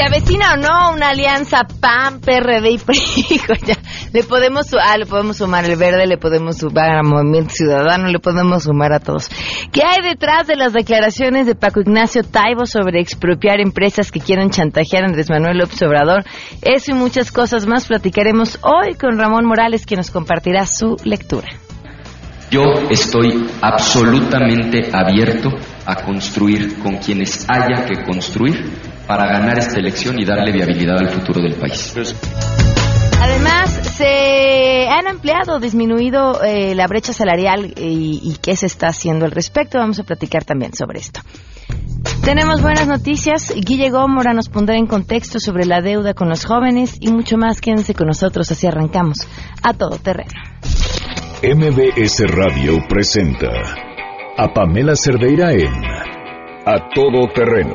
¿Se avecina o no una alianza PAN, PRD y PRI? le podemos, ah, le podemos sumar el verde, le podemos sumar al Movimiento Ciudadano, le podemos sumar a todos. ¿Qué hay detrás de las declaraciones de Paco Ignacio Taibo sobre expropiar empresas que quieren chantajear a Andrés Manuel López Obrador? Eso y muchas cosas más platicaremos hoy con Ramón Morales, que nos compartirá su lectura. Yo estoy absolutamente abierto a construir con quienes haya que construir para ganar esta elección y darle viabilidad al futuro del país. Además, se han ampliado, disminuido eh, la brecha salarial y, y qué se está haciendo al respecto. Vamos a platicar también sobre esto. Tenemos buenas noticias. Guille Gómora nos pondrá en contexto sobre la deuda con los jóvenes y mucho más. Quédense con nosotros, así arrancamos a todo terreno. MBS Radio presenta a Pamela Cerdeira en A Todo Terreno,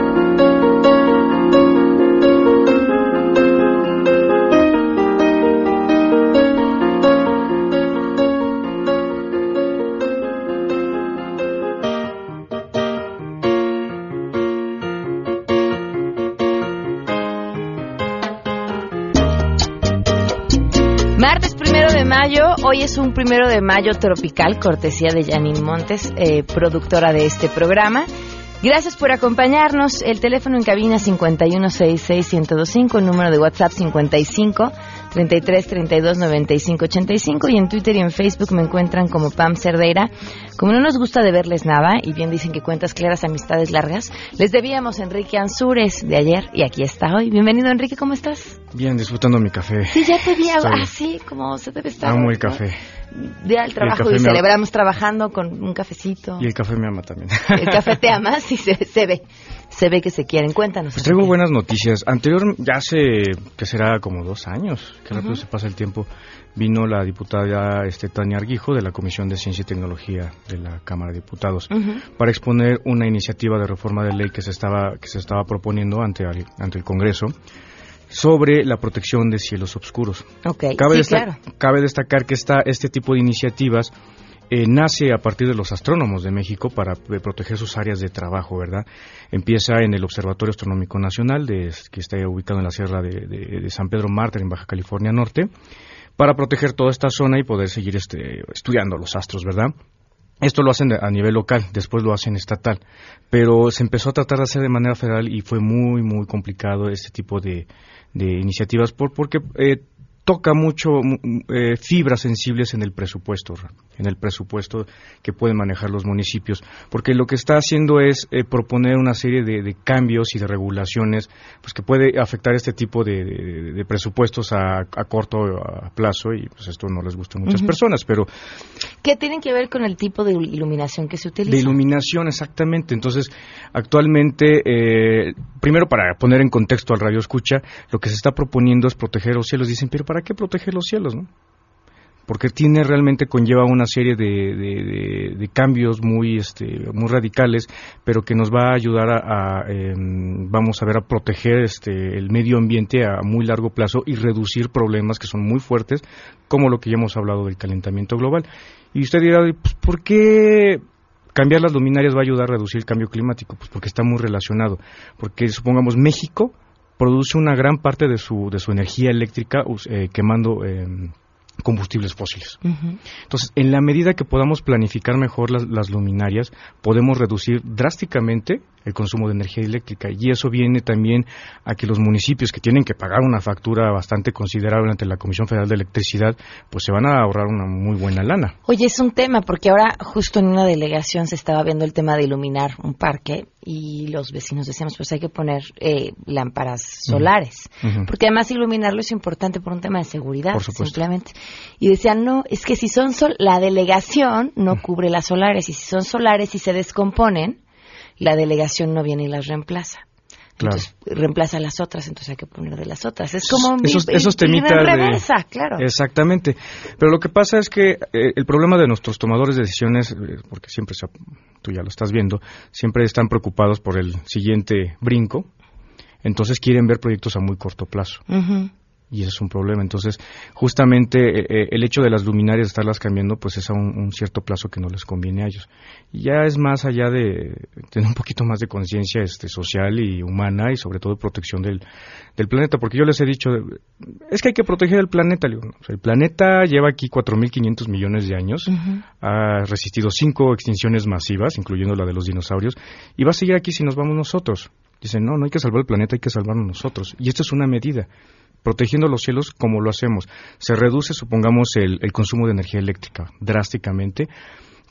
Martes primero de mayo, hoy es un primero de mayo tropical, cortesía de Janine Montes, eh, productora de este programa. Gracias por acompañarnos. El teléfono en cabina 5166125, el número de WhatsApp 55 33 32 95 85 y en Twitter y en Facebook me encuentran como Pam Cerdeira. Como no nos gusta de verles nada y bien dicen que cuentas claras, amistades largas, les debíamos a Enrique Ansures de ayer y aquí está hoy. Bienvenido Enrique, ¿cómo estás? Bien, disfrutando mi café. Sí, ya te vi así como se debe estar. Amo el ¿no? café. Día del trabajo y ama. celebramos trabajando con un cafecito. Y el café me ama también. El café te ama, sí, se, se ve. Se ve que se quieren. Cuéntanos. Pues traigo buenas noticias. Anterior, ya hace, que será como dos años, que rápido se pasa el tiempo, vino la diputada este, Tania Arguijo de la Comisión de Ciencia y Tecnología de la Cámara de Diputados para exponer una iniciativa de reforma de ley que se estaba, que se estaba proponiendo ante, ante el Congreso sobre la protección de cielos oscuros. Ok, Cabe, sí, claro. cabe destacar que esta, este tipo de iniciativas eh, nace a partir de los astrónomos de México para eh, proteger sus áreas de trabajo, ¿verdad? Empieza en el Observatorio Astronómico Nacional, de- que está ubicado en la Sierra de, San Pedro Mártir, en Baja California Norte, para proteger toda esta zona y poder seguir este, estudiando los astros, ¿verdad? Esto lo hacen a nivel local, después lo hacen estatal, pero se empezó a tratar de hacer de manera federal y fue muy, muy complicado este tipo de, de iniciativas por, porque eh, toca mucho mu- eh, fibras sensibles en el presupuesto, en el presupuesto que pueden manejar los municipios, porque lo que está haciendo es eh, proponer una serie de, de cambios y de regulaciones pues que puede afectar este tipo de, de- de presupuestos a, a corto a plazo y pues esto no les gusta a muchas personas, pero ¿Qué tienen que ver con el tipo de iluminación que se utiliza? de iluminación, exactamente. Entonces, actualmente, eh, primero para poner en contexto al radio escucha, lo que se está proponiendo es proteger los cielos. Dicen, pero ¿para qué proteger los cielos? No? Porque tiene realmente conlleva una serie de, cambios muy, este, muy radicales, pero que nos va a ayudar a, a, em, vamos a ver, a proteger este, el medio ambiente a muy largo plazo y reducir problemas que son muy fuertes, como lo que ya hemos hablado del calentamiento global. Y usted dirá, pues, ¿por qué cambiar las luminarias va a ayudar a reducir el cambio climático? Pues porque está muy relacionado. Porque supongamos México produce una gran parte de su, de su energía eléctrica eh, quemando em, combustibles fósiles. Entonces, en la medida que podamos planificar mejor las, las luminarias, podemos reducir drásticamente el consumo de energía eléctrica. Y eso viene también a que los municipios que tienen que pagar una factura bastante considerable ante la Comisión Federal de Electricidad, pues se van a ahorrar una muy buena lana. Oye, es un tema, porque ahora justo en una delegación se estaba viendo el tema de iluminar un parque y los vecinos decíamos, pues hay que poner eh, lámparas solares. Porque además iluminarlo es importante por un tema de seguridad, Por supuesto. simplemente. Y decían, no, es que si son sol la delegación no cubre las solares y si son solares y se descomponen, la delegación no viene y las reemplaza. Claro. Entonces, reemplaza las otras, entonces hay que poner de las otras. Es como esos, ir- esos ir temitas en de- reversa, claro. Exactamente. Pero lo que pasa es que eh, el problema de nuestros tomadores de decisiones, eh, porque siempre se- tú ya lo estás viendo, siempre están preocupados por el siguiente brinco. Entonces quieren ver proyectos a muy corto plazo. Ujú. Y ese es un problema. Entonces, justamente eh, eh, el hecho de las luminarias estarlas cambiando, pues es a un, cierto plazo que no les conviene a ellos. Y ya es más allá de tener un poquito más de conciencia este, social y humana y sobre todo protección del, del planeta, porque yo les he dicho, es que hay que proteger el planeta. el planeta lleva aquí 4.500 millones de años, ha resistido cinco extinciones masivas, incluyendo la de los dinosaurios, y va a seguir aquí si nos vamos nosotros. Dicen, no, no hay que salvar el planeta, hay que salvarnos nosotros. Y esto es una medida protegiendo los cielos como lo hacemos. Se reduce, supongamos, el, consumo de energía eléctrica drásticamente,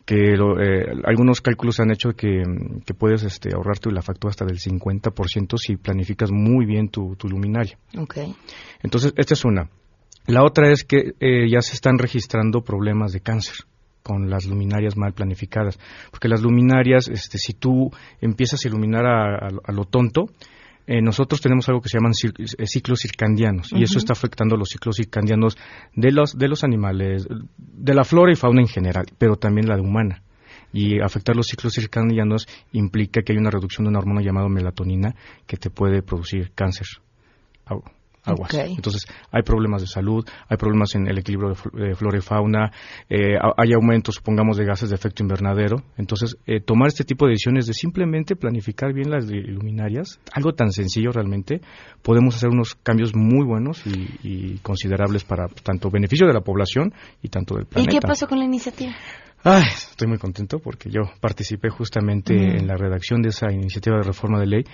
que eh, algunos cálculos han hecho que, que puedes este, ahorrarte la factura hasta del 50% si planificas muy bien tu, luminaria. Okay. Entonces, esta es una. La otra es que eh, ya se están registrando problemas de cáncer con las luminarias mal planificadas, porque las luminarias, este, si tú empiezas a iluminar a lo tonto, eh, nosotros tenemos algo que se llaman eh, ciclos circandianos y eso está afectando los ciclos circandianos de los, de los animales, de la flora y fauna en general, pero también la de humana. Y afectar los ciclos circadianos implica que hay una reducción de una hormona llamada melatonina que te puede producir cáncer aguas. Entonces, hay problemas de salud, hay problemas en el equilibrio de, flora y fauna, eh, hay aumentos, supongamos, de gases de efecto invernadero. Entonces, eh, tomar este tipo de decisiones de simplemente planificar bien las luminarias, algo tan sencillo realmente, podemos hacer unos cambios muy buenos y, considerables para tanto beneficio de la población y tanto del planeta. ¿Y qué pasó con la iniciativa? Ay, estoy muy contento porque yo participé justamente en la redacción de esa iniciativa de reforma de ley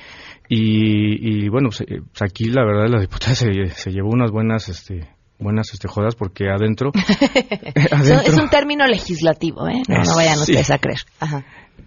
y, bueno, pues, eh, aquí la verdad la diputada se, se llevó unas buenas este, buenas este, jodas porque adentro, es un término legislativo, ¿eh? No, no vayan ustedes a creer. Ajá.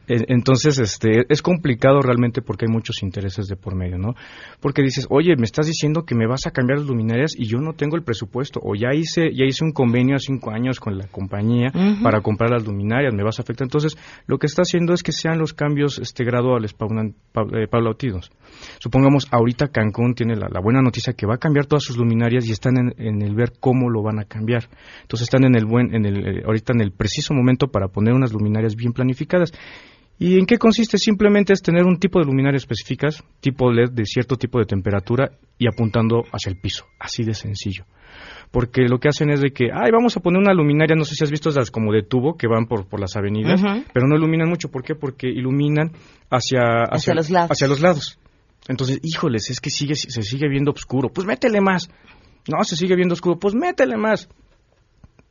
Entonces, este, es complicado realmente porque hay muchos intereses de por medio, ¿no? Porque dices, oye, me estás diciendo que me vas a cambiar las luminarias y yo no tengo el presupuesto, o ya hice, ya hice un convenio hace cinco años con la compañía para comprar las luminarias, me vas a afectar. Entonces, lo que está haciendo es que sean los cambios este, graduales, eh, paulatinos. Supongamos, ahorita Cancún tiene la, buena noticia que va a cambiar todas sus luminarias y están en, el ver cómo lo van a cambiar. Entonces, están en el buen, en el, eh, ahorita en el preciso momento para poner unas luminarias bien planificadas. ¿Y en qué consiste? Simplemente es tener un tipo de luminarias específicas, tipo LED de cierto tipo de temperatura y apuntando hacia el piso, así de sencillo. Porque lo que hacen es de que, ay, vamos a poner una luminaria, no sé si has visto esas como de tubo que van por, por las avenidas, pero no iluminan mucho. ¿Por qué? Porque iluminan hacia, hacia, los lados. hacia los lados. Entonces, híjoles, es que sigue, se sigue viendo oscuro. Pues métele más. No, se sigue viendo oscuro. Pues métele más.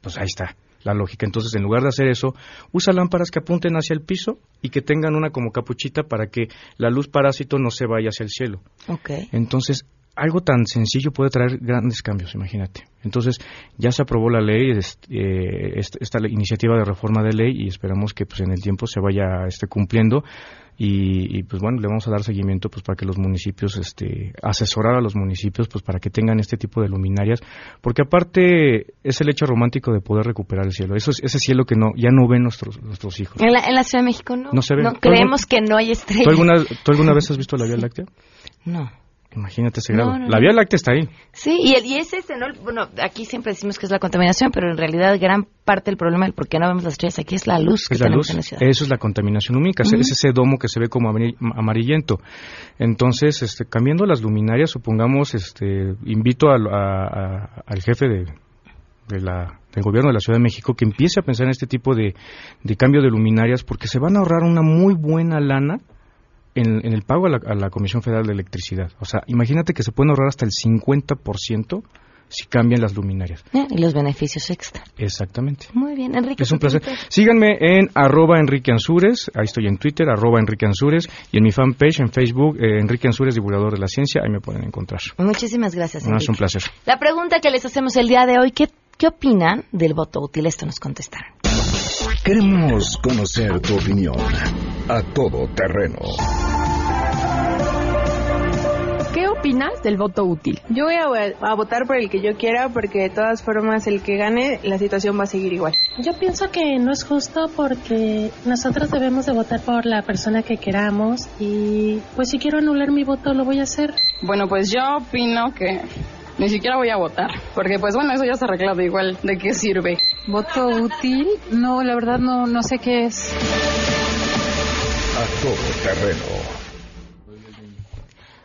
Pues ahí está la lógica. Entonces, en lugar de hacer eso, usa lámparas que apunten hacia el piso y que tengan una como capuchita para que la luz parásito no se vaya hacia el cielo. Okay. Entonces, algo tan sencillo puede traer grandes cambios, imagínate. Entonces, ya se aprobó la ley, eh, esta, iniciativa de reforma de ley y esperamos que pues, en el tiempo se vaya este, cumpliendo y, pues bueno, le vamos a dar seguimiento pues para que los municipios, este, asesorar a los municipios pues para que tengan este tipo de luminarias, porque aparte es el hecho romántico de poder recuperar el cielo, eso es ese cielo que no ya no ven nuestros nuestros hijos. En la, en la Ciudad de México no. No se ve. No, creemos que no hay estrellas. ¿Tú alguna, ¿Tú alguna vez has visto la Vía Láctea? No. Imagínate ese grado. la Vía Láctea está ahí. Sí, y, y es ese, ¿no? Bueno, aquí siempre decimos que es la contaminación, pero en realidad gran parte del problema del por qué no vemos las estrellas aquí es la luz que tenemos en la ciudad. Eso es la contaminación lumínica, es ese domo que se ve como amarillento. Entonces, este, cambiando las luminarias, supongamos, este, invito al, al jefe de, de la, del gobierno de la Ciudad de México que empiece a pensar en este tipo de, de cambio de luminarias porque se van a ahorrar una muy buena lana en, el pago a la, Comisión Federal de Electricidad. O sea, imagínate que se pueden ahorrar hasta el 50% si cambian las luminarias. Eh, y los beneficios extra. Exactamente. Muy bien, Enrique. Es un placer. Síganme en arroba Enrique Ansures, ahí estoy en Twitter, arroba Enrique Ansures, y en mi fanpage en Facebook, eh, Enrique Ansures, divulgador de la ciencia, ahí me pueden encontrar. Muchísimas gracias, Enrique. es un placer. La pregunta que les hacemos el día de hoy, ¿qué, qué opinan del voto útil? Esto nos contestaron. Queremos conocer tu opinión a todo terreno opinas del voto útil? Yo voy a, votar por el que yo quiera porque de todas formas el que gane la situación va a seguir igual. Yo pienso que no es justo porque nosotros debemos de votar por la persona que queramos y pues si quiero anular mi voto lo voy a hacer. Bueno, pues yo opino que ni siquiera voy a votar, porque pues bueno, eso ya está arreglado igual, ¿de qué sirve? ¿Voto útil? No, la verdad no, no sé qué es. A todo terreno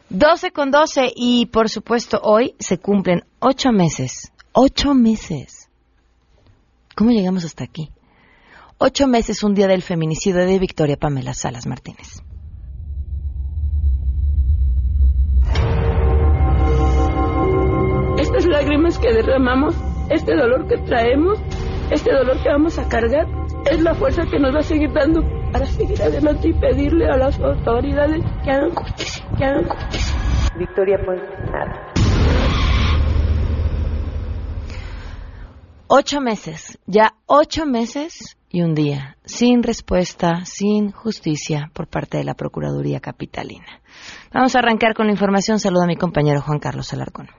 12 con 12 y por supuesto hoy se cumplen ocho meses. Ocho meses. ¿Cómo llegamos hasta aquí? Ocho meses, un día del feminicidio de Victoria Pamela Salas Martínez. Lágrimas que derramamos, este dolor que traemos, este dolor que vamos a cargar, es la fuerza que nos va a seguir dando para seguir adelante y pedirle a las autoridades que hagan justicia, que hagan justicia. Victoria Ponce, nada. Ocho meses, ya ocho meses y un día, sin respuesta, sin justicia por parte de la Procuraduría Capitalina. Vamos a arrancar con la información. Saludo a mi compañero Juan Carlos Alarcón.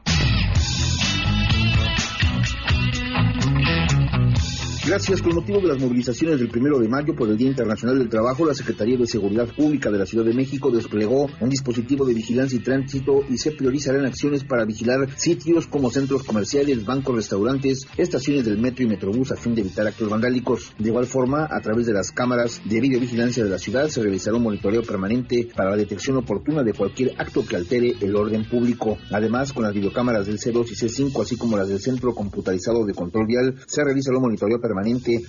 Gracias. Con motivo de las movilizaciones del primero de mayo por el Día Internacional del Trabajo, la Secretaría de Seguridad Pública de la Ciudad de México desplegó un dispositivo de vigilancia y tránsito y se priorizarán acciones para vigilar sitios como centros comerciales, bancos, restaurantes, estaciones del metro y metrobús a fin de evitar actos vandálicos. De igual forma, a través de las cámaras de videovigilancia de la ciudad se realizará un monitoreo permanente para la detección oportuna de cualquier acto que altere el orden público. Además, con las videocámaras del C2 y C5, así como las del Centro Computarizado de Control Vial, se realizará un monitoreo permanente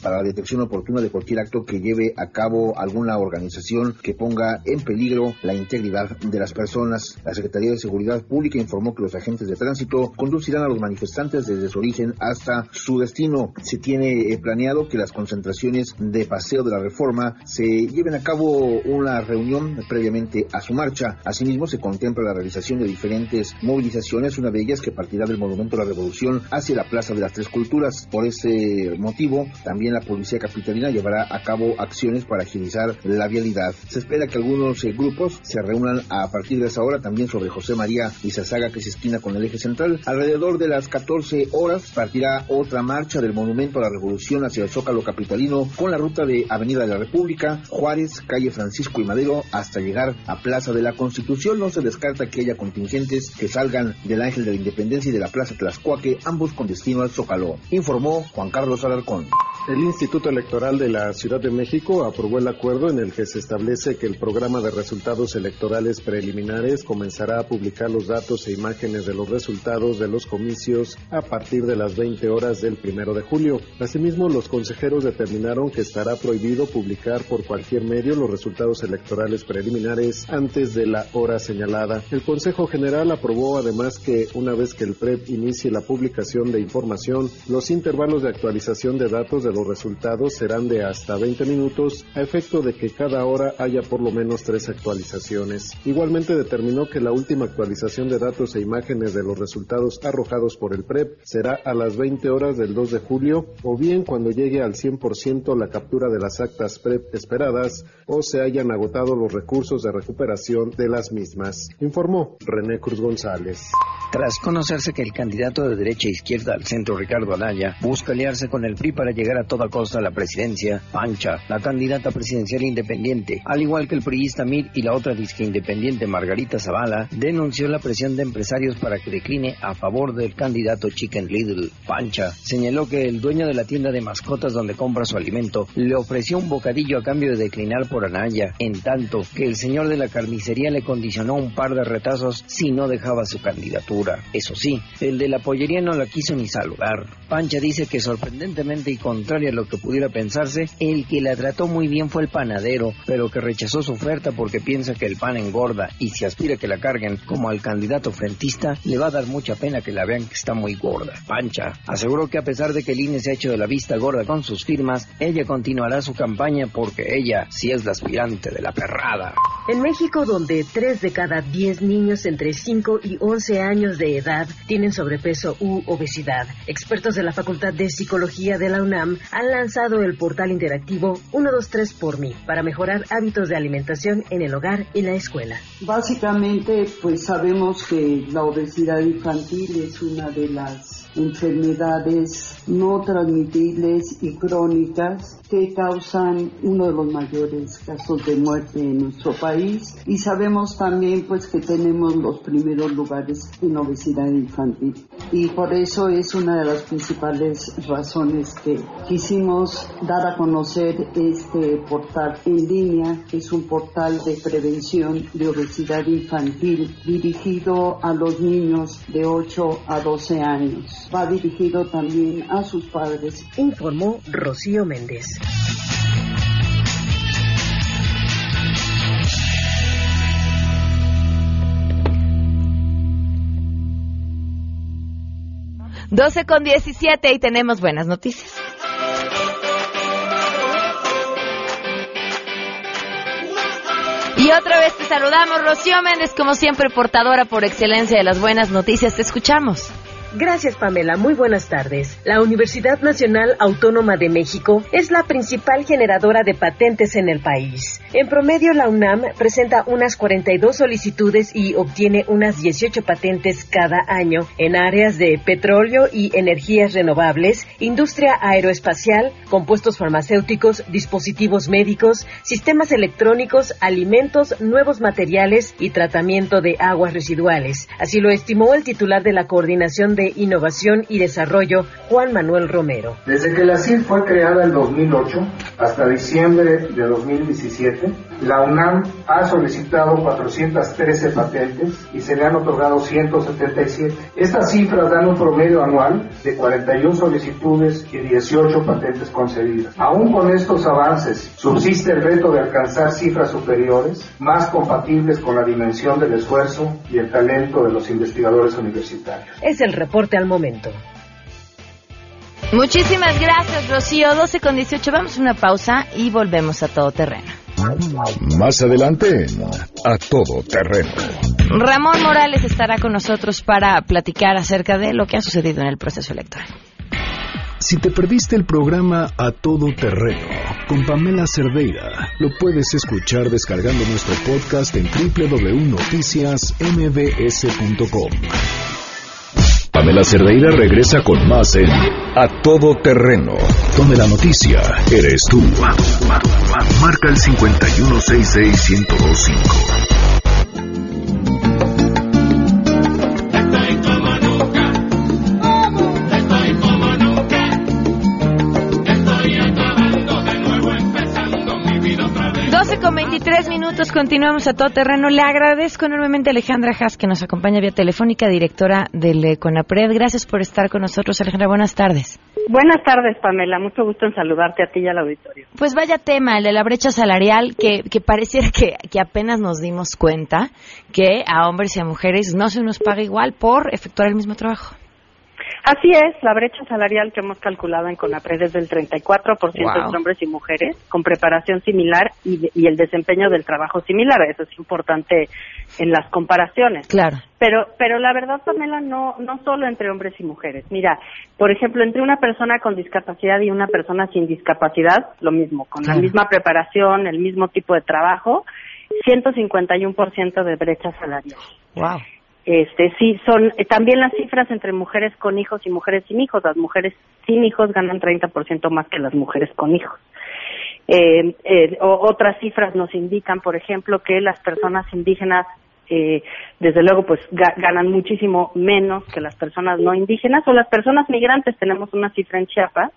para la detección oportuna de cualquier acto que lleve a cabo alguna organización que ponga en peligro la integridad de las personas. La Secretaría de Seguridad Pública informó que los agentes de tránsito conducirán a los manifestantes desde su origen hasta su destino. Se tiene eh, planeado que las concentraciones de paseo de la reforma se lleven a cabo una reunión previamente a su marcha. Asimismo, se contempla la realización de diferentes movilizaciones, una de ellas que partirá del Monumento a la Revolución hacia la Plaza de las Tres Culturas. Por ese motivo, también la Policía Capitalina llevará a cabo acciones para agilizar la vialidad. Se espera que algunos eh, grupos se reúnan a partir de esa hora también sobre José María y Sasaga que se esquina con el eje central. Alrededor de las 14 horas partirá otra marcha del Monumento a la Revolución hacia el Zócalo Capitalino con la ruta de Avenida de la República, Juárez, calle Francisco y Madero hasta llegar a Plaza de la Constitución. No se descarta que haya contingentes que salgan del Ángel de la Independencia y de la Plaza Tlaxcuaque, ambos con destino al Zócalo. Informó Juan Carlos Alarcón. El Instituto Electoral de la Ciudad de México aprobó el acuerdo en el que se establece que el programa de resultados electorales preliminares comenzará a publicar los datos e imágenes de los resultados de los comicios a partir de las 20 horas del primero de julio. Asimismo, los consejeros determinaron que estará prohibido publicar por cualquier medio los resultados electorales preliminares antes de la hora señalada. El Consejo General aprobó además que una vez que el PREP inicie la publicación de información, los intervalos de actualización de de los resultados serán de hasta 20 minutos a efecto de que cada hora haya por lo menos tres actualizaciones. Igualmente determinó que la última actualización de datos e imágenes de los resultados arrojados por el PREP será a las 20 horas del 2 de julio o bien cuando llegue al 100% la captura de las actas PREP esperadas o se hayan agotado los recursos de recuperación de las mismas, informó René Cruz González. Tras conocerse que el candidato de derecha e izquierda al centro Ricardo Anaya busca aliarse con el PRI para llegar a toda costa a la presidencia, Pancha, la candidata presidencial independiente, al igual que el priista Mir y la otra disque independiente Margarita Zavala, denunció la presión de empresarios para que decline a favor del candidato Chicken Little. Pancha señaló que el dueño de la tienda de mascotas donde compra su alimento le ofreció un bocadillo a cambio de declinar por Anaya, en tanto que el señor de la carnicería le condicionó un par de retazos si no dejaba su candidatura. Eso sí, el de la pollería no la quiso ni saludar. Pancha dice que sorprendentemente y contrario a lo que pudiera pensarse, el que la trató muy bien fue el panadero, pero que rechazó su oferta porque piensa que el pan engorda y si aspira que la carguen como al candidato frentista, le va a dar mucha pena que la vean que está muy gorda. Pancha aseguró que a pesar de que el INE se ha hecho de la vista gorda con sus firmas, ella continuará su campaña porque ella sí es la aspirante de la perrada. En México, donde 3 de cada 10 niños entre 5 y 11 años de edad tienen sobrepeso u obesidad. Expertos de la Facultad de Psicología de la UNAM han lanzado el portal interactivo 123 por mí para mejorar hábitos de alimentación en el hogar y la escuela. Básicamente, pues sabemos que la obesidad infantil es una de las enfermedades no transmitibles y crónicas que causan uno de los mayores casos de muerte en nuestro país. Y sabemos también pues que tenemos los primeros lugares en obesidad infantil. Y por eso es una de las principales razones que quisimos dar a conocer este portal en línea. Que es un portal de prevención de obesidad infantil dirigido a los niños de 8 a 12 años. Va dirigido también a sus padres. Informó Rocío Méndez. Doce con diecisiete y tenemos buenas noticias. Y otra vez te saludamos, Rocío Méndez, como siempre, portadora por excelencia de las buenas noticias. Te escuchamos. Gracias, Pamela. Muy buenas tardes. La Universidad Nacional Autónoma de México es la principal generadora de patentes en el país. En promedio, la UNAM presenta unas 42 solicitudes y obtiene unas 18 patentes cada año en áreas de petróleo y energías renovables, industria aeroespacial, compuestos farmacéuticos, dispositivos médicos, sistemas electrónicos, alimentos, nuevos materiales y tratamiento de aguas residuales. Así lo estimó el titular de la Coordinación de Innovación y Desarrollo, Juan Manuel Romero. Desde que la CIR fue creada en 2008 hasta diciembre de 2017, la UNAM ha solicitado 413 patentes y se le han otorgado 177. Estas cifras dan un promedio anual de 41 solicitudes y 18 patentes concedidas. Aún con estos avances, subsiste el reto de alcanzar cifras superiores, más compatibles con la dimensión del esfuerzo y el talento de los investigadores universitarios. Es el reporte al momento. Muchísimas gracias, Rocío. 12 con 18. Vamos a una pausa y volvemos a todo terreno. Más adelante, a todo terreno. Ramón Morales estará con nosotros para platicar acerca de lo que ha sucedido en el proceso electoral. Si te perdiste el programa A Todo Terreno con Pamela Cerdeira, lo puedes escuchar descargando nuestro podcast en www.noticiasmbs.com. Pamela Cerdeira regresa con más en A Todo Terreno, donde la noticia eres tú. Marca el 5166125. 12 con 23 minutos, continuamos a todo terreno. Le agradezco enormemente a Alejandra Haas, que nos acompaña vía telefónica, directora del CONAPRED. Gracias por estar con nosotros, Alejandra. Buenas tardes. Buenas tardes, Pamela. Mucho gusto en saludarte a ti y al auditorio. Pues vaya tema, el de la brecha salarial, que, que pareciera que, que apenas nos dimos cuenta que a hombres y a mujeres no se nos paga igual por efectuar el mismo trabajo. Así es, la brecha salarial que hemos calculado en CONAPRED es del 34% Wow. entre hombres y mujeres, con preparación similar y, de- y el desempeño del trabajo similar. Eso es importante en las comparaciones. Claro. Pero, pero la verdad, Pamela, no, no solo entre hombres y mujeres. Mira, por ejemplo, entre una persona con discapacidad y una persona sin discapacidad, lo mismo, con la misma preparación, el mismo tipo de trabajo, 151% de brecha salarial. Wow. Este, sí, son también las cifras entre mujeres con hijos y mujeres sin hijos. Las mujeres sin hijos ganan 30% más que las mujeres con hijos. Eh, eh, otras cifras nos indican, por ejemplo, que las personas indígenas, eh, desde luego, pues ga- ganan muchísimo menos que las personas no indígenas o las personas migrantes. Tenemos una cifra en Chiapas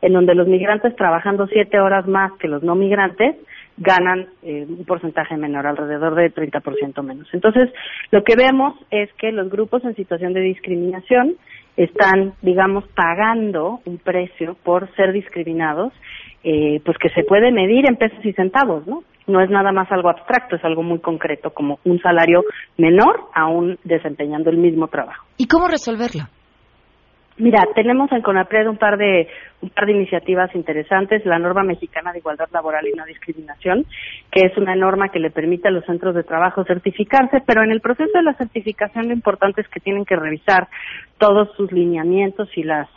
en donde los migrantes trabajando siete horas más que los no migrantes ganan eh, un porcentaje menor, alrededor de 30% menos. Entonces, lo que vemos es que los grupos en situación de discriminación están, digamos, pagando un precio por ser discriminados, eh, pues que se puede medir en pesos y centavos, ¿no? No es nada más algo abstracto, es algo muy concreto, como un salario menor aún desempeñando el mismo trabajo. ¿Y cómo resolverlo? Mira, tenemos en CONAPRED un par de un par de iniciativas interesantes, la norma mexicana de igualdad laboral y no discriminación, que es una norma que le permite a los centros de trabajo certificarse, pero en el proceso de la certificación lo importante es que tienen que revisar todos sus lineamientos y las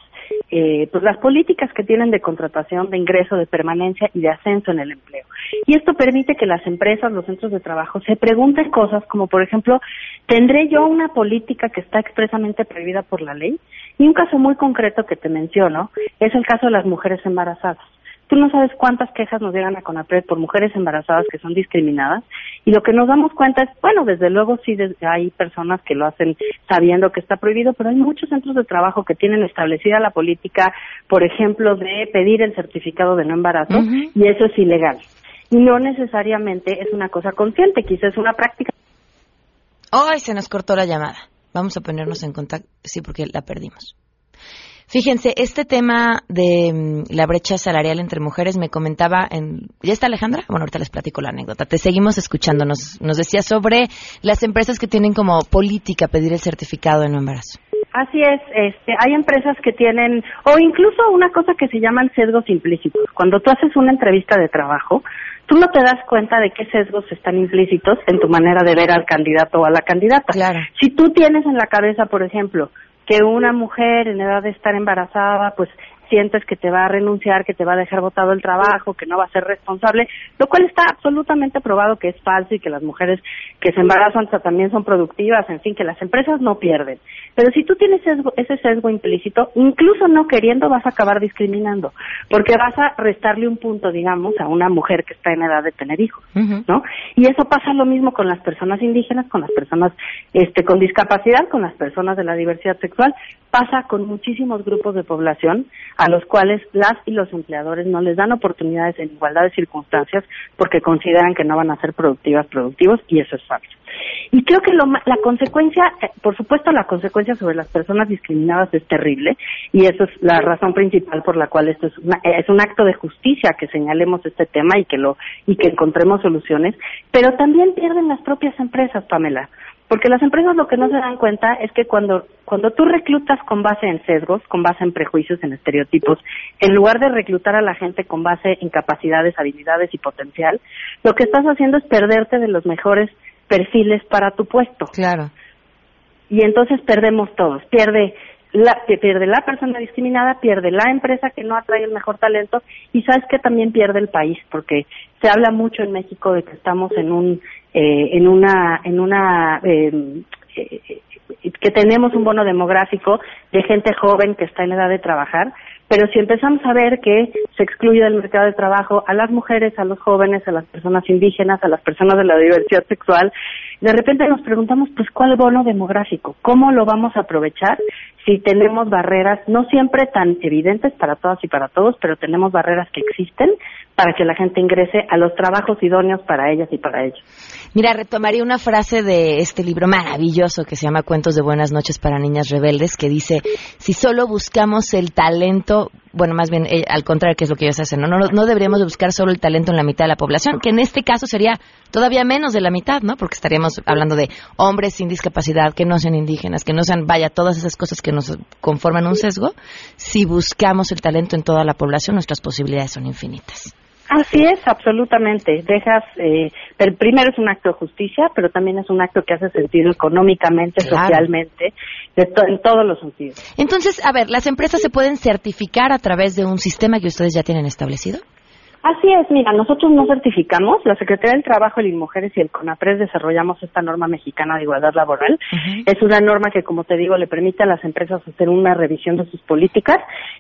eh, pues las políticas que tienen de contratación, de ingreso, de permanencia y de ascenso en el empleo. Y esto permite que las empresas, los centros de trabajo, se pregunten cosas como, por ejemplo, ¿tendré yo una política que está expresamente prohibida por la ley? Y un caso muy concreto que te menciono es el caso de las mujeres embarazadas. Tú no sabes cuántas quejas nos llegan a CONAPRED por mujeres embarazadas que son discriminadas y lo que nos damos cuenta es, bueno, desde luego sí hay personas que lo hacen sabiendo que está prohibido, pero hay muchos centros de trabajo que tienen establecida la política, por ejemplo, de pedir el certificado de no embarazo y eso es ilegal. Y no necesariamente es una cosa consciente, quizás es una práctica. Ay, se nos cortó la llamada. Vamos a ponernos en contacto. Sí, porque la perdimos. Fíjense, este tema de mm, la brecha salarial entre mujeres me comentaba en... ¿Ya está Alejandra? Bueno, ahorita les platico la anécdota. Te seguimos escuchando. Nos, nos decía sobre las empresas que tienen como política pedir el certificado de no embarazo. Así es, este, hay empresas que tienen, o incluso una cosa que se llaman sesgos implícitos. Cuando tú haces una entrevista de trabajo, tú no te das cuenta de qué sesgos están implícitos en tu manera de ver al candidato o a la candidata. Si tú tienes en la cabeza, por ejemplo, que una mujer en edad de estar embarazada, pues sientes que te va a renunciar, que te va a dejar botado el trabajo, que no va a ser responsable, lo cual está absolutamente probado que es falso y que las mujeres que se embarazan ta- también son productivas, en fin, que las empresas no pierden. Pero si tú tienes sesgo- ese sesgo implícito, incluso no queriendo vas a acabar discriminando, porque vas a restarle un punto, digamos, a una mujer que está en edad de tener hijos. ¿no? Y eso pasa lo mismo con las personas indígenas, con las personas este, con discapacidad, con las personas de la diversidad sexual, pasa con muchísimos grupos de población a los cuales las y los empleadores no les dan oportunidades en igualdad de circunstancias porque consideran que no van a ser productivas, productivos, y eso es falso. Y creo que lo la consecuencia, eh, por supuesto, la consecuencia sobre las personas discriminadas es terrible y eso es la razón principal por la cual esto es, una- es un acto de justicia que señalemos este tema y que lo y que encontremos soluciones. Pero también pierden las propias empresas, Pamela, porque las empresas lo que no se dan cuenta es que cuando cuando tú reclutas con base en sesgos, con base en prejuicios, en estereotipos, en lugar de reclutar a la gente con base en capacidades, habilidades y potencial, lo que estás haciendo es perderte de los mejores perfiles para tu puesto. Claro. Y entonces perdemos todos. Pierde la, pierde la persona discriminada, pierde la empresa que no atrae el mejor talento y sabes que también pierde el país porque se habla mucho en México de que estamos en un eh, en una en una eh, eh, que tenemos un bono demográfico de gente joven que está en edad de trabajar, pero si empezamos a ver que se excluye del mercado de trabajo a las mujeres, a los jóvenes, a las personas indígenas, a las personas de la diversidad sexual, de repente nos preguntamos, pues, ¿cuál bono demográfico? ¿Cómo lo vamos a aprovechar si tenemos barreras, no siempre tan evidentes para todas y para todos, pero tenemos barreras que existen para que la gente ingrese a los trabajos idóneos para ellas y para ellos? Mira, retomaría una frase de este libro maravilloso que se llama Cuentos de Buenas noches para Niñas Rebeldes, que dice, si solo buscamos el talento, bueno, más bien eh, al contrario, que es lo que ellos hacen, ¿no? ¿no? No deberíamos de buscar solo el talento en la mitad de la población, que en este caso sería todavía menos de la mitad, ¿no? Porque estaríamos hablando de hombres sin discapacidad, que no sean indígenas, que no sean, vaya, todas esas cosas que nos conforman un sesgo. Si buscamos el talento en toda la población, nuestras posibilidades son infinitas. Así es, absolutamente. Dejas, eh, pero primero es un acto de justicia, pero también es un acto que hace sentido económicamente, Claro. socialmente, de to- en todos los sentidos. Entonces, a ver, ¿las empresas se pueden certificar a través de un sistema que ustedes ya tienen establecido? Así es, mira, nosotros no certificamos, la Secretaría del Trabajo, el INMUJERES y el CONAPRES desarrollamos esta norma mexicana de igualdad laboral. Es una norma que, como te digo, le permite a las empresas hacer una revisión de sus políticas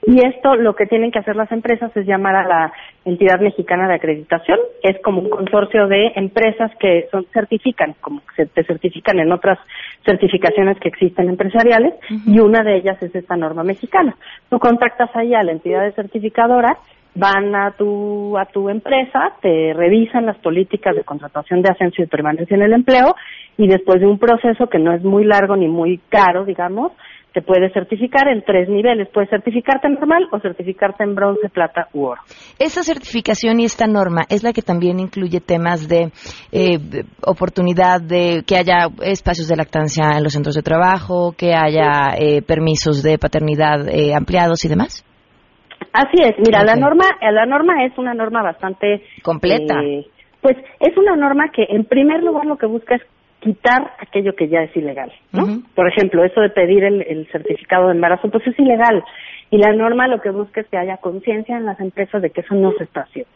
y esto lo que tienen que hacer las empresas es llamar a la entidad mexicana de acreditación. Es como un consorcio de empresas que son certifican, como que se te certifican en otras certificaciones que existen empresariales y una de ellas es esta norma mexicana. Tú contactas ahí a la entidad de certificadora van a tu a tu empresa, te revisan las políticas de contratación de ascenso y permanencia en el empleo y después de un proceso que no es muy largo ni muy caro, digamos, te puedes certificar en tres niveles. Puedes certificarte en normal o certificarte en bronce, plata u oro. Esa certificación y esta norma es la que también incluye temas de eh, de oportunidad de que haya espacios de lactancia en los centros de trabajo, que haya eh, permisos de paternidad eh, ampliados y demás. Así es, mira, la norma, eh, la norma es una norma bastante Completa. eh, pues es una norma que en primer lugar lo que busca es quitar aquello que ya es ilegal, ¿no? Por ejemplo, eso de pedir el, el certificado de embarazo, pues es ilegal. Y la norma lo que busca es que haya conciencia en las empresas de que eso no se está haciendo.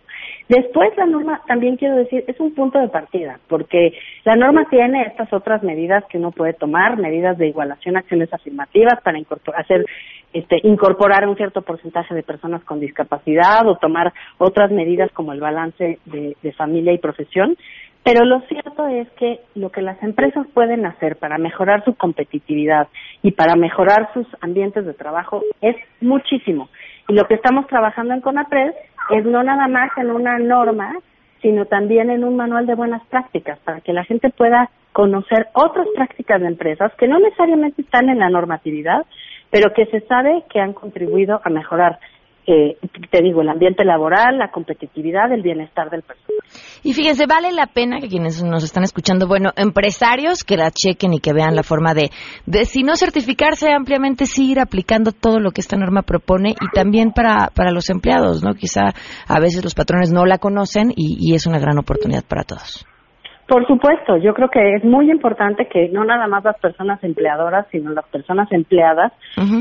Después la norma, también quiero decir, es un punto de partida, porque la norma tiene estas otras medidas que uno puede tomar, medidas de igualación, acciones afirmativas para incorporar, hacer, este, incorporar un cierto porcentaje de personas con discapacidad o tomar otras medidas como el balance de, de familia y profesión. Pero lo cierto es que lo que las empresas pueden hacer para mejorar su competitividad y para mejorar sus ambientes de trabajo es muchísimo. Y lo que estamos trabajando en CONAPRED es no nada más en una norma, sino también en un manual de buenas prácticas para que la gente pueda conocer otras prácticas de empresas que no necesariamente están en la normatividad, pero que se sabe que han contribuido a mejorar eh, te digo, el ambiente laboral, la competitividad, el bienestar del personal. Y fíjense, vale la pena que quienes nos están escuchando, bueno, empresarios que la chequen y que vean la forma de, de si no certificarse ampliamente, seguir aplicando todo lo que esta norma propone y también para, para los empleados, ¿no? Quizá a veces los patrones no la conocen y, y es una gran oportunidad para todos. Por supuesto, yo creo que es muy importante que no nada más las personas empleadoras, sino las personas empleadas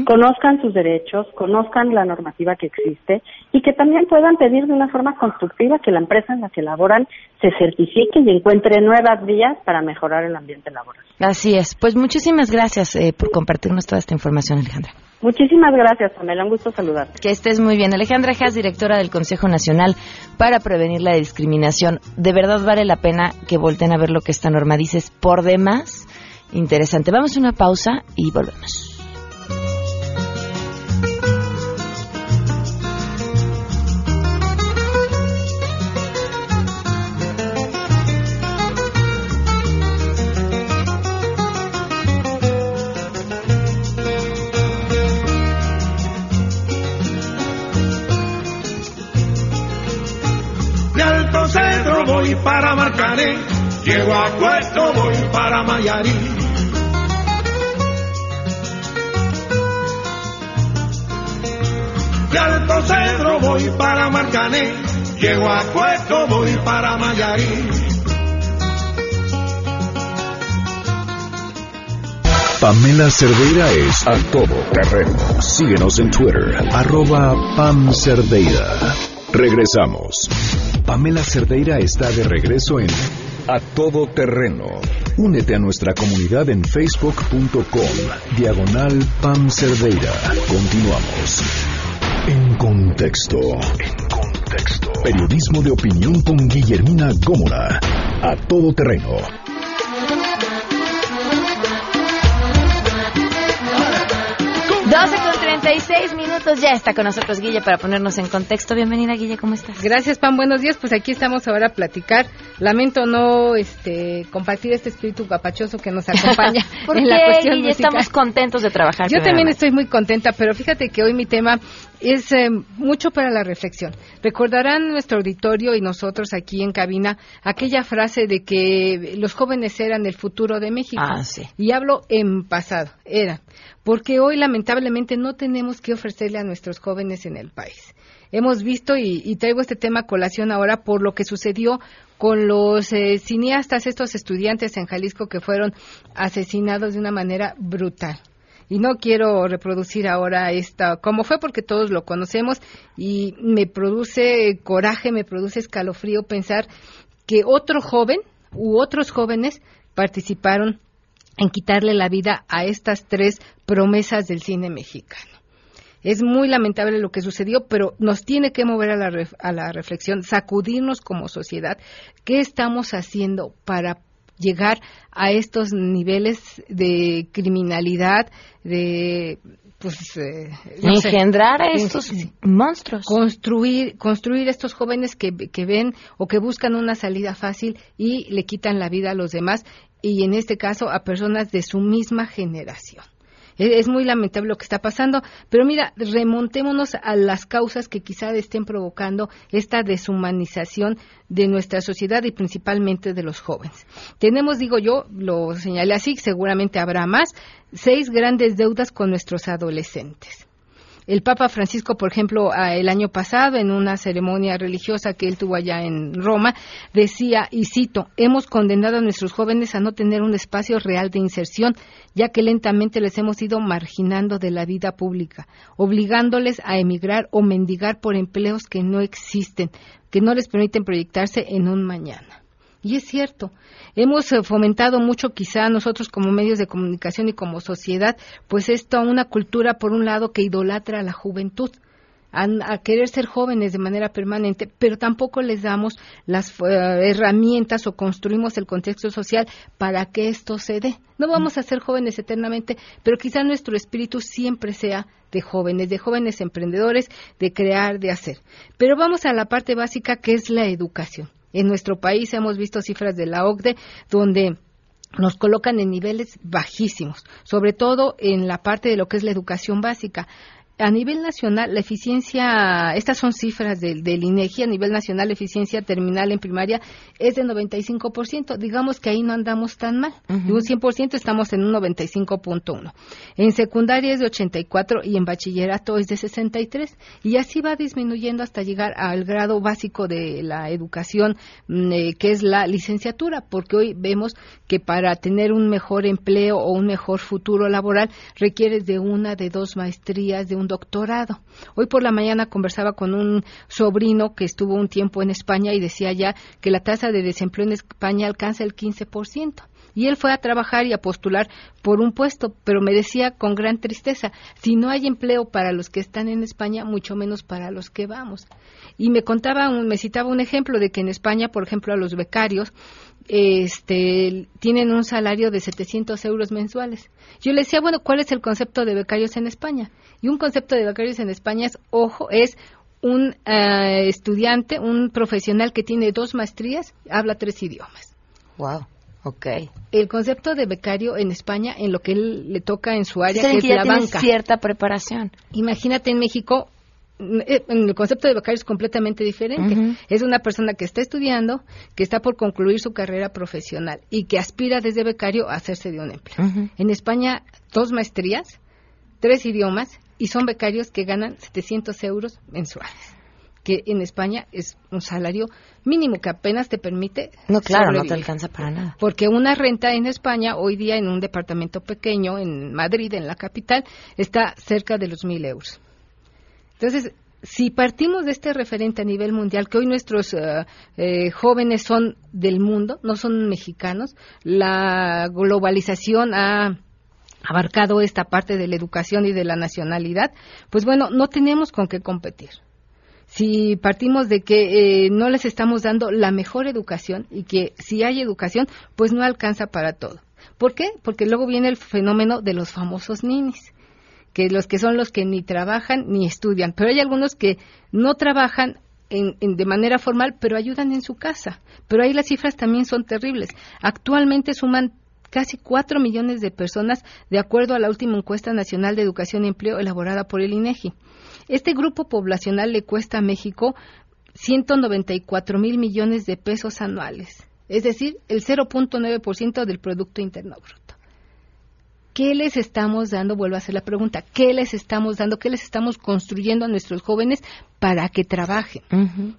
conozcan sus derechos, conozcan la normativa que existe y que también puedan pedir de una forma constructiva que la empresa en la que laboran se certifique y encuentre nuevas vías para mejorar el ambiente laboral. Así es. Pues muchísimas gracias eh, por compartirnos toda esta información, Alejandra. Muchísimas gracias, Pamela. Un gusto saludarte. Que estés muy bien. Alejandra Haas, directora del Consejo Nacional para Prevenir la Discriminación. De verdad vale la pena que volteen a ver lo que esta norma dice. Por demás interesante. Vamos a una pausa y volvemos. Llego a Puerto voy para Mayarí. De Alto Cedro voy para Marcané, llego a Puerto voy para Mayarí. Pamela Cerdeira es a todo terreno. Síguenos en Twitter, arroba Pam Cerdeira. Regresamos. Pamela Cerdeira está de regreso en A Todo Terreno. Únete a nuestra comunidad en facebook.com, diagonal Pam Cerdeira. Continuamos. En contexto. En contexto. Periodismo de opinión con Guillermina Gómora. A Todo Terreno. Dos 56 minutos ya está con nosotros Guille para ponernos en contexto. Bienvenida Guille, ¿cómo estás? Gracias Pan, buenos días. Pues aquí estamos ahora a platicar. Lamento no este, compartir este espíritu capachoso que nos acompaña ¿Por en qué, la cuestión Guille, musical. estamos contentos de trabajar. Yo también estoy muy contenta, pero fíjate que hoy mi tema es eh, mucho para la reflexión. Recordarán nuestro auditorio y nosotros aquí en cabina aquella frase de que los jóvenes eran el futuro de México. Ah, sí. Y hablo en pasado, era. Porque hoy lamentablemente no tenemos que ofrecerle a nuestros jóvenes en el país. Hemos visto, y, y traigo este tema a colación ahora, por lo que sucedió con los eh, cineastas, estos estudiantes en Jalisco que fueron asesinados de una manera brutal. Y no quiero reproducir ahora esta, como fue porque todos lo conocemos y me produce coraje, me produce escalofrío pensar que otro joven u otros jóvenes participaron en quitarle la vida a estas tres promesas del cine mexicano. Es muy lamentable lo que sucedió, pero nos tiene que mover a la, a la reflexión, sacudirnos como sociedad. ¿Qué estamos haciendo para llegar a estos niveles de criminalidad, de pues eh, no sé. Engendrar a estos monstruos. construir construir estos jóvenes que, que ven o que buscan una salida fácil y le quitan la vida a los demás y en este caso a personas de su misma generación. Es, es muy lamentable lo que está pasando, pero mira, remontémonos a las causas que quizá estén provocando esta deshumanización de nuestra sociedad y principalmente de los jóvenes. Tenemos, digo yo, lo señalé así, seguramente habrá más, seis grandes deudas con nuestros adolescentes. El Papa Francisco, por ejemplo, a- el año pasado, en una ceremonia religiosa que él tuvo allá en Roma, decía, y cito, hemos condenado a nuestros jóvenes a no tener un espacio real de inserción, ya que lentamente les hemos ido marginando de la vida pública, obligándoles a emigrar o mendigar por empleos que no existen, que no les permiten proyectarse en un mañana. Y es cierto, hemos eh, fomentado mucho quizá nosotros como medios de comunicación y como sociedad, pues esto una cultura por un lado que idolatra a la juventud, a, a querer ser jóvenes de manera permanente, pero tampoco les damos las eh, herramientas o construimos el contexto social para que esto se dé. No vamos a ser jóvenes eternamente, pero quizá nuestro espíritu siempre sea de jóvenes, de jóvenes emprendedores, de crear, de hacer. Pero vamos a la parte básica que es la educación. En nuestro país hemos visto cifras de la OCDE donde nos colocan en niveles bajísimos, sobre todo en la parte de lo que es la educación básica. A nivel nacional, la eficiencia, estas son cifras del, del INEGI, a nivel nacional, la eficiencia terminal en primaria es de 95%. Digamos que ahí no andamos tan mal. De un 100% estamos en un 95.1. En secundaria es de 84 y en bachillerato es de 63. Y así va disminuyendo hasta llegar al grado básico de la educación, mm, eh, que es la licenciatura, porque hoy vemos que para tener un mejor empleo o un mejor futuro laboral requieres de una, de dos maestrías, de un doctorado. Hoy por la mañana conversaba con un sobrino que estuvo un tiempo en España y decía ya que la tasa de desempleo en España alcanza el 15%. Y él fue a trabajar y a postular por un puesto, pero me decía con gran tristeza, si no hay empleo para los que están en España, mucho menos para los que vamos. Y me contaba, un- me citaba un ejemplo de que en España, por ejemplo, a los becarios, este, tienen un salario de 700 euros mensuales. Yo le decía, bueno, ¿cuál es el concepto de becarios en España? Y un concepto de becarios en España es, ojo, es un eh, estudiante, un profesional que tiene dos maestrías, habla tres idiomas. Wow. Ok. El concepto de becario en España, en lo que él le toca en su área, Es que es ya la banca. cierta preparación. Imagínate en México, eh, el concepto de becario es completamente diferente. Es una persona que está estudiando, que está por concluir su carrera profesional y que aspira desde becario a hacerse de un empleo. En España, dos maestrías, tres idiomas y son becarios que ganan 700 euros mensuales. Que en España es un salario mínimo que apenas te permite. No, claro, no te alcanza para nada. Porque una renta en España, hoy día en un departamento pequeño, en Madrid, en la capital, está cerca de los mil euros. Entonces, si partimos de este referente a nivel mundial, que hoy nuestros eh, eh, jóvenes son del mundo, no son mexicanos, la globalización ha abarcado esta parte de la educación y de la nacionalidad, pues bueno, no tenemos con qué competir si partimos de que eh, no les estamos dando la mejor educación y que si hay educación, pues no alcanza para todo. ¿Por qué? Porque luego viene el fenómeno de los famosos ninis, que los que son los que ni trabajan ni estudian, pero hay algunos que no trabajan en- en- de manera formal, pero ayudan en su casa. Pero ahí las cifras también son terribles. Actualmente suman casi cuatro millones de personas, de acuerdo a la última encuesta nacional de educación y empleo elaborada por el INEGI. Este grupo poblacional le cuesta a México 194 mil millones de pesos anuales, es decir, el 0.9% del Producto Interno Bruto. ¿Qué les estamos dando? Vuelvo a hacer la pregunta. ¿Qué les estamos dando? ¿Qué les estamos construyendo a nuestros jóvenes para que trabajen,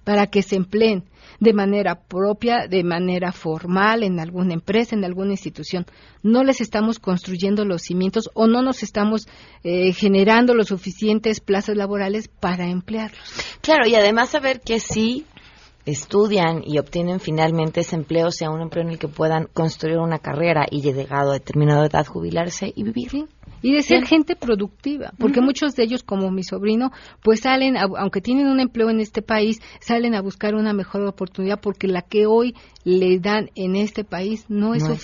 para que se empleen de manera propia, de manera formal, en alguna empresa, en alguna institución? No les estamos construyendo los cimientos o no nos estamos eh, generando los suficientes plazas laborales para emplearlos. Claro, y además saber que si estudian y obtienen finalmente ese empleo, sea un empleo en el que puedan construir una carrera y llegado a determinada edad jubilarse y vivir. Y de ser gente productiva, porque muchos de ellos, como mi sobrino, pues salen, a- aunque tienen un empleo en este país, salen a buscar una mejor oportunidad porque la que hoy le dan en este país no es No es.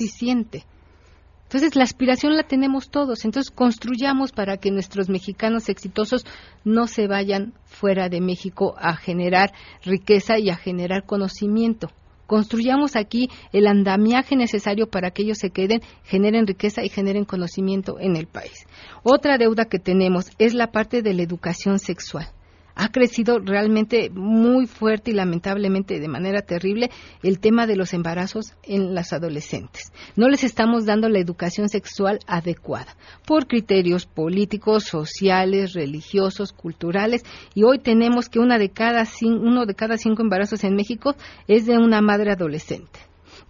Entonces, la aspiración la tenemos todos. Entonces, construyamos para que nuestros mexicanos exitosos no se vayan fuera de México a generar riqueza y a generar conocimiento. Construyamos aquí el andamiaje necesario para que ellos se queden, generen riqueza y generen conocimiento en el país. Otra deuda que tenemos es la parte de la educación sexual. Ha crecido realmente muy fuerte y lamentablemente de manera terrible el tema de los embarazos en las adolescentes. No les estamos dando la educación sexual adecuada por criterios políticos, sociales, religiosos, culturales y hoy tenemos que una de cada uno de cada cinco embarazos en México es de una madre adolescente.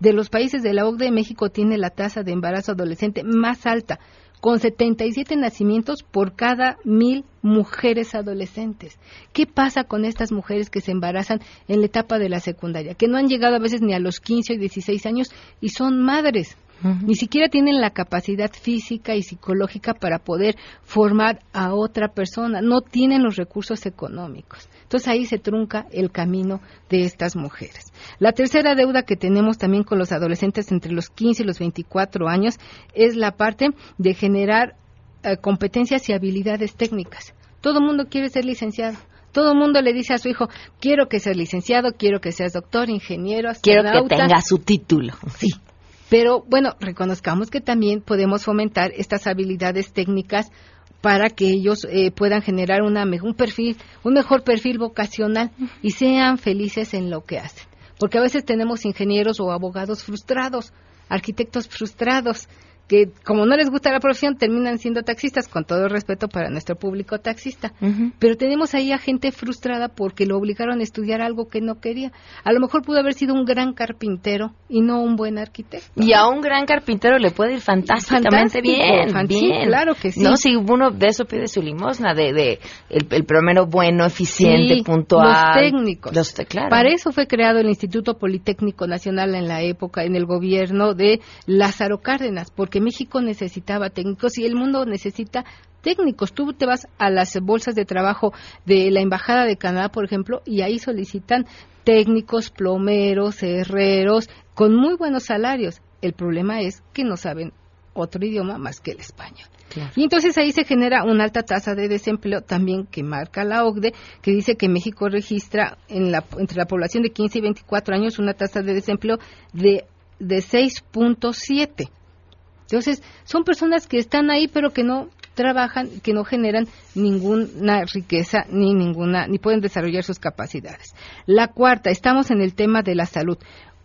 De los países de la OCDE, México tiene la tasa de embarazo adolescente más alta, con 77 nacimientos por cada mil mujeres adolescentes. ¿Qué pasa con estas mujeres que se embarazan en la etapa de la secundaria? Que no han llegado a veces ni a los 15 o 16 años y son madres. Ni siquiera tienen la capacidad física y psicológica para poder formar a otra persona. No tienen los recursos económicos. Entonces ahí se trunca el camino de estas mujeres. La tercera deuda que tenemos también con los adolescentes entre los 15 y los 24 años es la parte de generar eh, competencias y habilidades técnicas. Todo el mundo quiere ser licenciado. Todo el mundo le dice a su hijo, quiero que seas licenciado, quiero que seas doctor, ingeniero, astronauta. Quiero que tenga su título. Sí. Pero bueno, reconozcamos que también podemos fomentar estas habilidades técnicas para que ellos eh, puedan generar una, un perfil, un mejor perfil vocacional y sean felices en lo que hacen. Porque a veces tenemos ingenieros o abogados frustrados, arquitectos frustrados, que como no les gusta la profesión terminan siendo taxistas, con todo respeto para nuestro público taxista. Pero tenemos ahí a gente frustrada porque lo obligaron a estudiar algo que no quería. A lo mejor pudo haber sido un gran carpintero y no un buen arquitecto. Y a un gran carpintero le puede ir fantásticamente bien, bien. claro que sí. No, si uno de eso pide su limosna, de, de el, el primero bueno, eficiente, puntual. Los técnicos. Los, claro. Para eso fue creado el Instituto Politécnico Nacional en la época, en el gobierno de Lázaro Cárdenas, porque México necesitaba técnicos y el mundo necesita técnicos. Tú te vas a las bolsas de trabajo de la Embajada de Canadá, por ejemplo, y ahí solicitan técnicos, plomeros, herreros, con muy buenos salarios. El problema es que no saben otro idioma más que el español. Y entonces ahí se genera una alta tasa de desempleo también que marca la OCDE, que dice que México registra en la, entre la población de 15 y 24 años una tasa de desempleo de, de 6.7. Entonces, son personas que están ahí pero que no trabajan, que no generan ninguna riqueza ni ninguna ni pueden desarrollar sus capacidades. La cuarta, estamos en el tema de la salud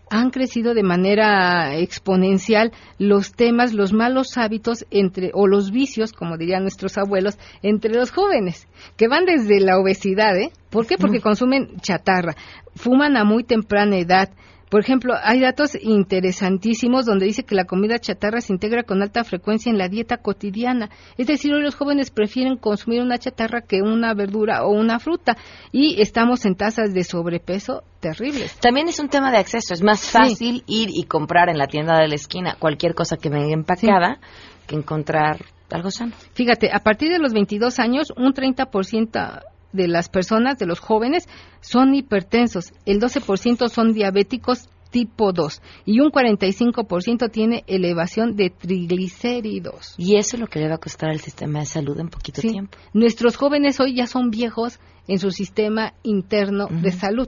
han crecido de manera exponencial los temas, los malos hábitos entre o los vicios, como dirían nuestros abuelos, entre los jóvenes, que van desde la obesidad, ¿eh? ¿Por qué? Porque consumen chatarra, fuman a muy temprana edad, por ejemplo, hay datos interesantísimos donde dice que la comida chatarra se integra con alta frecuencia en la dieta cotidiana. Es decir, hoy los jóvenes prefieren consumir una chatarra que una verdura o una fruta y estamos en tasas de sobrepeso terribles. También es un tema de acceso. Es más fácil ir y comprar en la tienda de la esquina cualquier cosa que venga empacada que encontrar algo sano. Fíjate, a partir de los 22 años, un 30% de las personas, de los jóvenes, son hipertensos, el 12% son diabéticos tipo 2 y un 45% tiene elevación de triglicéridos. Y eso es lo que le va a costar al sistema de salud en poquito tiempo. Nuestros jóvenes hoy ya son viejos en su sistema interno de salud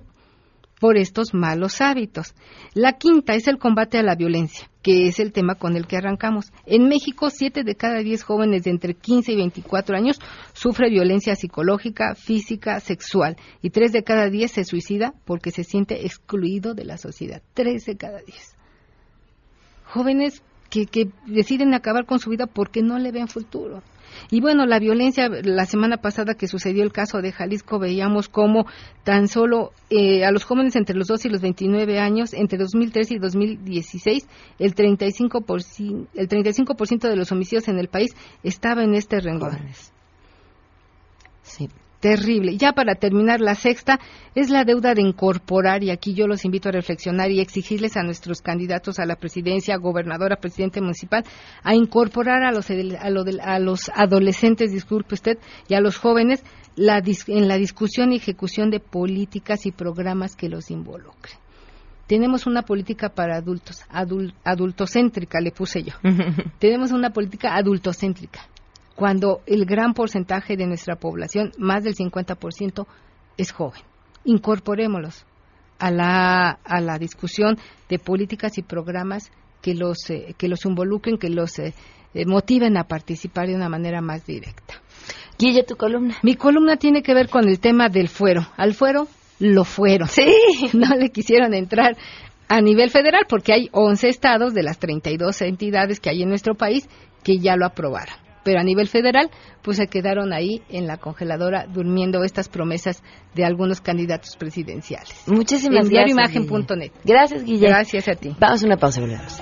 por estos malos hábitos. La quinta es el combate a la violencia, que es el tema con el que arrancamos. En México, 7 de cada 10 jóvenes de entre 15 y 24 años sufre violencia psicológica, física, sexual, y 3 de cada 10 se suicida porque se siente excluido de la sociedad. 3 de cada 10. Jóvenes que, que deciden acabar con su vida porque no le ven futuro. Y bueno, la violencia, la semana pasada que sucedió el caso de Jalisco, veíamos cómo tan solo eh, a los jóvenes entre los 2 y los 29 años, entre 2013 y 2016, el 35%, el 35 de los homicidios en el país estaba en este renglón. Sí terrible. Ya para terminar, la sexta es la deuda de incorporar, y aquí yo los invito a reflexionar y exigirles a nuestros candidatos a la presidencia, gobernadora, presidente municipal, a incorporar a los, a, los adolescentes, disculpe usted, y a los jóvenes la, en la discusión y ejecución de políticas y programas que los involucren tenemos una política para adultos, adultocéntrica le puse yo. tenemos una política adultocéntrica cuando el gran porcentaje de nuestra población, más del 50%, es joven. Incorporémoslos a la, a la discusión de políticas y programas que los, eh, que los involucren, que los eh, eh, motiven a participar de una manera más directa. Guille, tu columna. Mi columna tiene que ver con el tema del fuero. Al fuero lo fueron. Sí. No le quisieron entrar a nivel federal porque hay 11 estados de las 32 entidades que hay en nuestro país que ya lo aprobaron. Pero a nivel federal, pues se quedaron ahí en la congeladora durmiendo estas promesas de algunos candidatos presidenciales. Muchísimas en gracias. diarioimagen.net. Gracias, Guille. Gracias a ti. Vamos a una pausa, volvemos.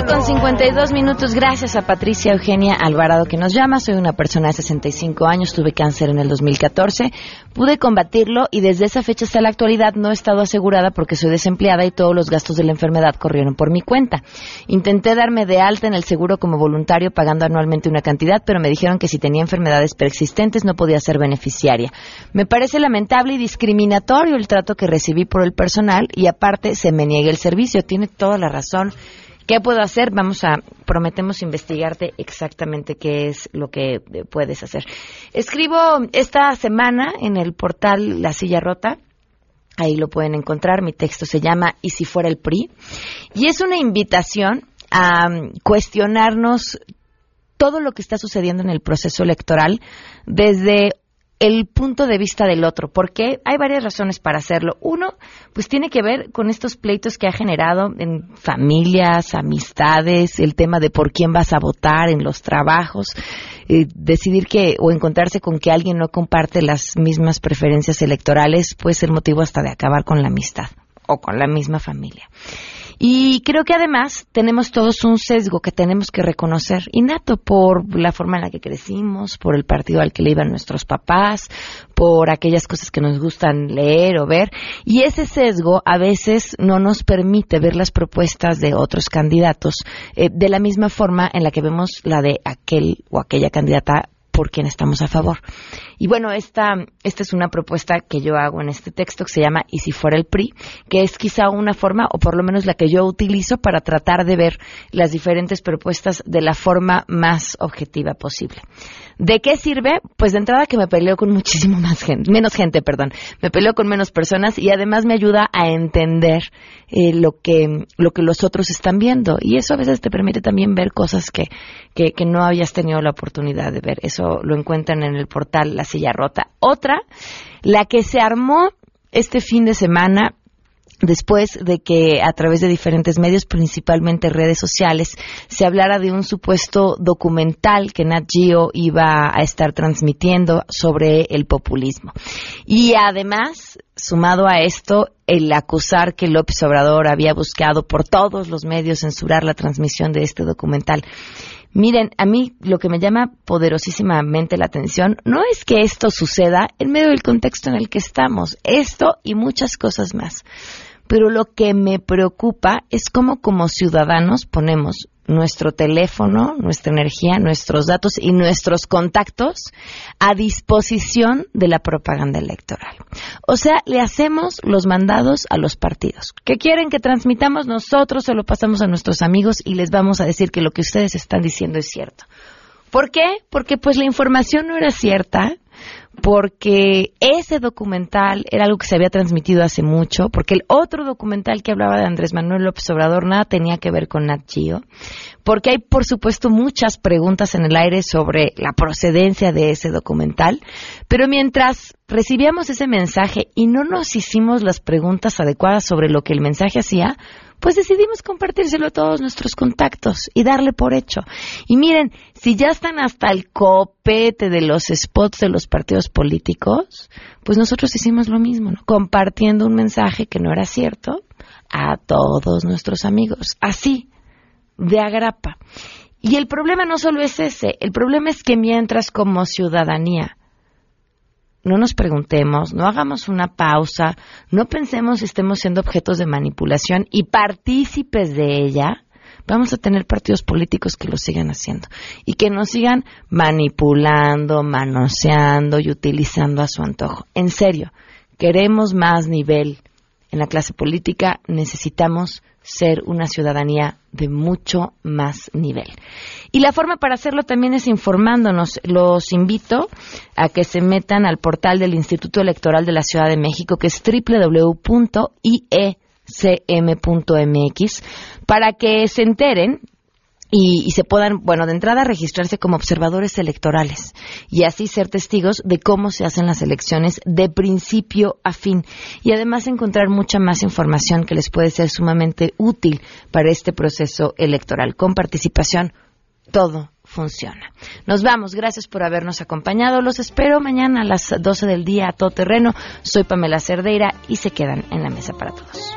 12 con 52 minutos. Gracias a Patricia Eugenia Alvarado que nos llama. Soy una persona de 65 años. Tuve cáncer en el 2014. Pude combatirlo y desde esa fecha hasta la actualidad no he estado asegurada porque soy desempleada y todos los gastos de la enfermedad corrieron por mi cuenta. Intenté darme de alta en el seguro como voluntario pagando anualmente una cantidad, pero me dijeron que si tenía enfermedades preexistentes no podía ser beneficiaria. Me parece lamentable y discriminatorio el trato que recibí por el personal y aparte se me niegue el servicio. Tiene toda la razón. ¿Qué puedo hacer? Vamos a, prometemos investigarte exactamente qué es lo que eh, puedes hacer. Escribo esta semana en el portal La Silla Rota. Ahí lo pueden encontrar. Mi texto se llama ¿Y si fuera el PRI? Y es una invitación a mm, cuestionarnos todo lo que está sucediendo en el proceso electoral desde el punto de vista del otro, porque hay varias razones para hacerlo. Uno, pues tiene que ver con estos pleitos que ha generado en familias, amistades, el tema de por quién vas a votar en los trabajos, eh, decidir que o encontrarse con que alguien no comparte las mismas preferencias electorales puede ser motivo hasta de acabar con la amistad o con la misma familia. Y creo que además tenemos todos un sesgo que tenemos que reconocer, innato por la forma en la que crecimos, por el partido al que le iban nuestros papás, por aquellas cosas que nos gustan leer o ver. Y ese sesgo a veces no nos permite ver las propuestas de otros candidatos eh, de la misma forma en la que vemos la de aquel o aquella candidata por quien estamos a favor. Y bueno, esta, esta es una propuesta que yo hago en este texto que se llama Y si fuera el PRI, que es quizá una forma, o por lo menos la que yo utilizo para tratar de ver las diferentes propuestas de la forma más objetiva posible. ¿De qué sirve? Pues de entrada que me peleo con muchísimo más gente, menos gente, perdón. Me peleo con menos personas y además me ayuda a entender eh, lo que lo que los otros están viendo y eso a veces te permite también ver cosas que, que, que no habías tenido la oportunidad de ver. Eso lo encuentran en el portal La Silla Rota. Otra, la que se armó este fin de semana después de que a través de diferentes medios, principalmente redes sociales, se hablara de un supuesto documental que Nat Geo iba a estar transmitiendo sobre el populismo. Y además, sumado a esto, el acusar que López Obrador había buscado por todos los medios censurar la transmisión de este documental. Miren, a mí lo que me llama poderosísimamente la atención no es que esto suceda en medio del contexto en el que estamos, esto y muchas cosas más. Pero lo que me preocupa es cómo como ciudadanos ponemos nuestro teléfono, nuestra energía, nuestros datos y nuestros contactos a disposición de la propaganda electoral. O sea, le hacemos los mandados a los partidos. ¿Qué quieren que transmitamos nosotros? Se lo pasamos a nuestros amigos y les vamos a decir que lo que ustedes están diciendo es cierto. ¿Por qué? Porque pues la información no era cierta, porque ese documental era algo que se había transmitido hace mucho, porque el otro documental que hablaba de Andrés Manuel López Obrador nada tenía que ver con Nat Geo, porque hay por supuesto muchas preguntas en el aire sobre la procedencia de ese documental, pero mientras recibíamos ese mensaje y no nos hicimos las preguntas adecuadas sobre lo que el mensaje hacía, pues decidimos compartírselo a todos nuestros contactos y darle por hecho. Y miren, si ya están hasta el copete de los spots de los partidos políticos, pues nosotros hicimos lo mismo, ¿no? compartiendo un mensaje que no era cierto a todos nuestros amigos, así, de agrapa. Y el problema no solo es ese, el problema es que mientras como ciudadanía no nos preguntemos, no hagamos una pausa, no pensemos si estemos siendo objetos de manipulación y partícipes de ella, vamos a tener partidos políticos que lo sigan haciendo y que nos sigan manipulando, manoseando y utilizando a su antojo. En serio, queremos más nivel en la clase política, necesitamos ser una ciudadanía de mucho más nivel. Y la forma para hacerlo también es informándonos. Los invito a que se metan al portal del Instituto Electoral de la Ciudad de México, que es www.iecm.mx, para que se enteren y, se puedan, bueno, de entrada registrarse como observadores electorales y así ser testigos de cómo se hacen las elecciones de principio a fin y además encontrar mucha más información que les puede ser sumamente útil para este proceso electoral. Con participación, todo funciona. Nos vamos, gracias por habernos acompañado. Los espero mañana a las 12 del día a todo terreno. Soy Pamela Cerdeira y se quedan en la mesa para todos.